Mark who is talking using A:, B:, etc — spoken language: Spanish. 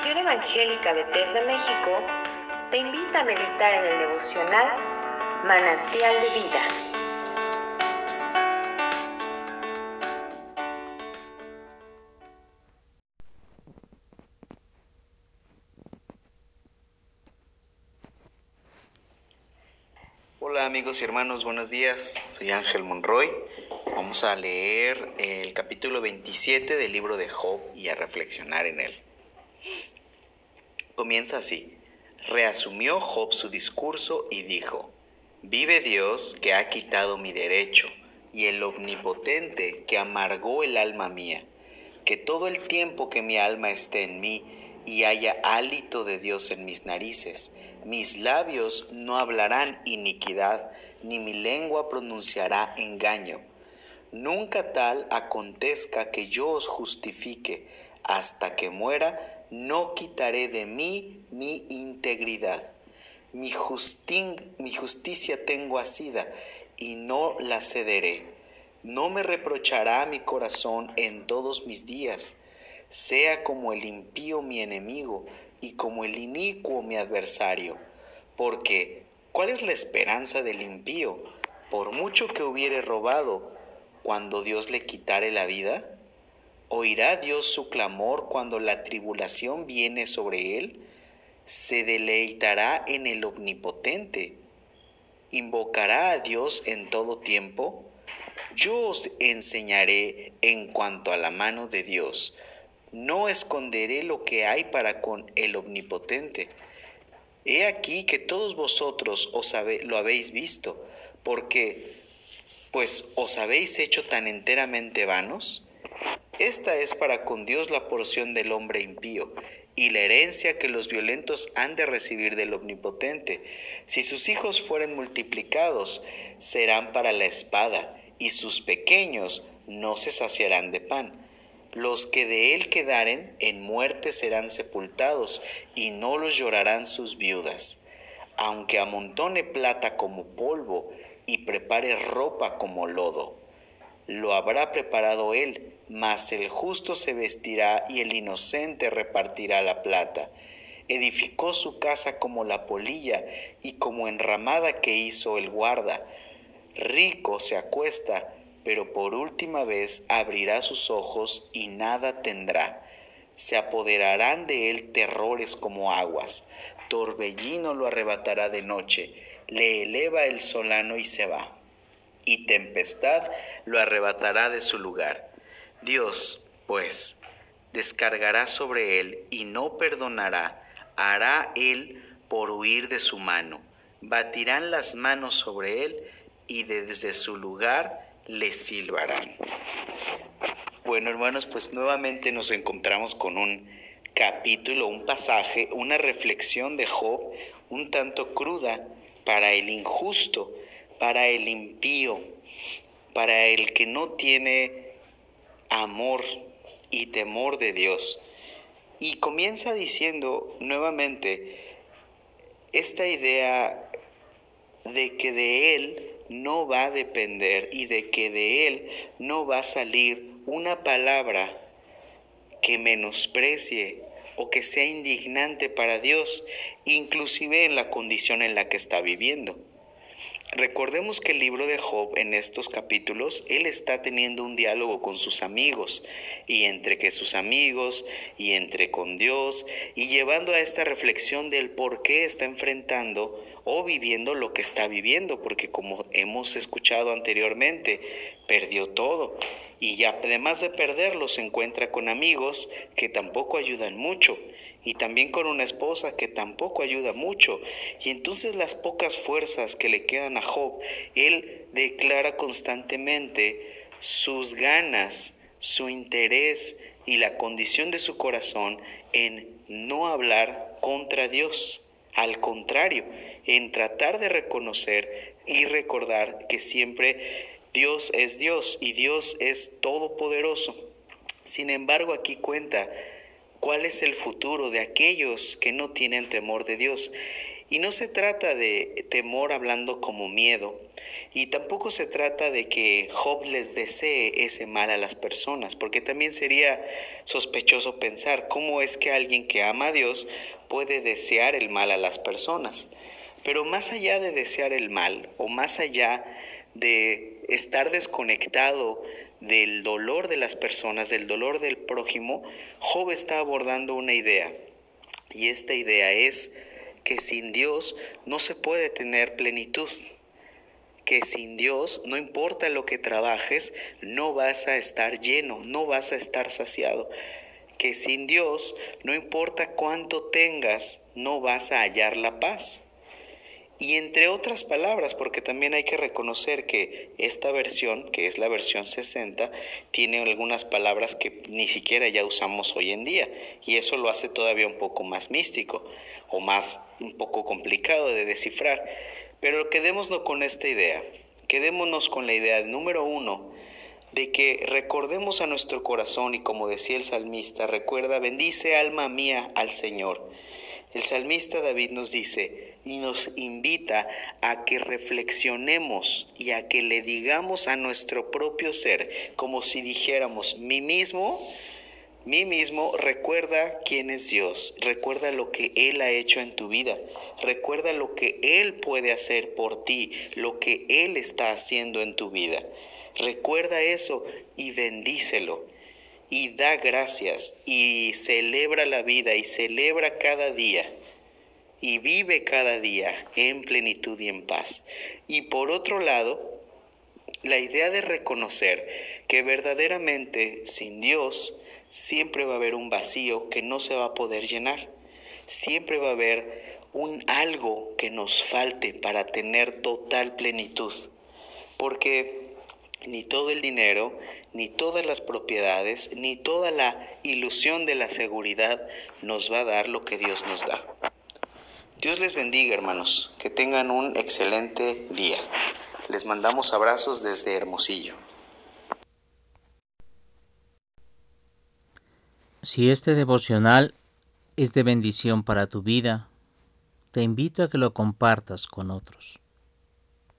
A: Congregación Evangélica Bethesda México te invita a meditar en el devocional Manantial de Vida.
B: Hola amigos y hermanos, buenos días. Soy Ángel Monroy. Vamos a leer el capítulo 27 del libro de Job y a reflexionar en él. Comienza así. Reasumió Job su discurso y dijo, Vive Dios que ha quitado mi derecho y el omnipotente que amargó el alma mía, que todo el tiempo que mi alma esté en mí y haya hálito de Dios en mis narices, mis labios no hablarán iniquidad, ni mi lengua pronunciará engaño. Nunca tal acontezca que yo os justifique, hasta que muera no quitaré de mí mi integridad. Mi, mi justicia tengo asida y no la cederé. No me reprochará mi corazón en todos mis días. Sea como el impío mi enemigo y como el inicuo mi adversario. Porque, ¿cuál es la esperanza del impío? Por mucho que hubiere robado, cuando Dios le quitare la vida, ¿Oirá Dios su clamor cuando la tribulación viene sobre él? ¿Se deleitará en el omnipotente? ¿Invocará a Dios en todo tiempo? Yo os enseñaré en cuanto a la mano de Dios. No esconderé lo que hay para con el omnipotente. He aquí que todos vosotros os lo habéis visto, porque pues os habéis hecho tan enteramente vanos. Esta es para con Dios la porción del hombre impío y la herencia que los violentos han de recibir del Omnipotente. Si sus hijos fueren multiplicados, serán para la espada, y sus pequeños no se saciarán de pan. Los que de él quedaren en muerte serán sepultados, y no los llorarán sus viudas. Aunque amontone plata como polvo, y prepare ropa como lodo, lo habrá preparado él mas el justo se vestirá y el inocente repartirá la plata. Edificó su casa como la polilla y como enramada que hizo el guarda. Rico se acuesta, pero por última vez abrirá sus ojos y nada tendrá. Se apoderarán de él terrores como aguas. Torbellino lo arrebatará de noche, le eleva el solano y se va. Y tempestad lo arrebatará de su lugar Dios, pues, descargará sobre él y no perdonará, hará él por huir de su mano. Batirán las manos sobre él y desde su lugar le silbarán. Bueno, hermanos, pues nuevamente nos encontramos con un capítulo, un pasaje, una reflexión de Job un tanto cruda para el injusto, para el impío, para el que no tiene amor y temor de Dios. Y comienza diciendo nuevamente esta idea de que de Él no va a depender y de que de Él no va a salir una palabra que menosprecie o que sea indignante para Dios, inclusive en la condición en la que está viviendo. Recordemos que el libro de Job en estos capítulos, él está teniendo un diálogo con sus amigos y entre que sus amigos y entre con Dios y llevando a esta reflexión del por qué está enfrentando o viviendo lo que está viviendo, porque como hemos escuchado anteriormente, perdió todo y ya además de perderlo se encuentra con amigos que tampoco ayudan mucho y también con una esposa que tampoco ayuda mucho. Y entonces las pocas fuerzas que le quedan a Job, él declara constantemente sus ganas, su interés y la condición de su corazón en no hablar contra Dios. Al contrario, en tratar de reconocer y recordar que siempre Dios es Dios y Dios es todopoderoso. Sin embargo, aquí cuenta ¿Cuál es el futuro de aquellos que no tienen temor de Dios? Y no se trata de temor hablando como miedo, y tampoco se trata de que Job les desee ese mal a las personas, porque también sería sospechoso pensar cómo es que alguien que ama a Dios puede desear el mal a las personas. Pero más allá de desear el mal o más allá de estar desconectado del dolor de las personas, del dolor del prójimo, Job está abordando una idea. Y esta idea es que sin Dios no se puede tener plenitud. Que sin Dios, no importa lo que trabajes, no vas a estar lleno, no vas a estar saciado. Que sin Dios, no importa cuánto tengas, no vas a hallar la paz. Y entre otras palabras, porque también hay que reconocer que esta versión, que es la versión 60, tiene algunas palabras que ni siquiera ya usamos hoy en día, y eso lo hace todavía un poco más místico o más un poco complicado de descifrar. Pero quedémonos con esta idea, quedémonos con la idea número uno, de que recordemos a nuestro corazón y como decía el salmista, recuerda, bendice alma mía al Señor. El salmista David nos dice y nos invita a que reflexionemos y a que le digamos a nuestro propio ser, como si dijéramos, mí mismo, mí mismo, recuerda quién es Dios, recuerda lo que Él ha hecho en tu vida, recuerda lo que Él puede hacer por ti, lo que Él está haciendo en tu vida. Recuerda eso y bendícelo y da gracias y celebra la vida y celebra cada día y vive cada día en plenitud y en paz. Y por otro lado, la idea de reconocer que verdaderamente sin Dios siempre va a haber un vacío que no se va a poder llenar. Siempre va a haber un algo que nos falte para tener total plenitud. Porque ni todo el dinero, ni todas las propiedades, ni toda la ilusión de la seguridad nos va a dar lo que Dios nos da. Dios les bendiga, hermanos, que tengan un excelente día. Les mandamos abrazos desde Hermosillo.
C: Si este devocional es de bendición para tu vida, te invito a que lo compartas con otros.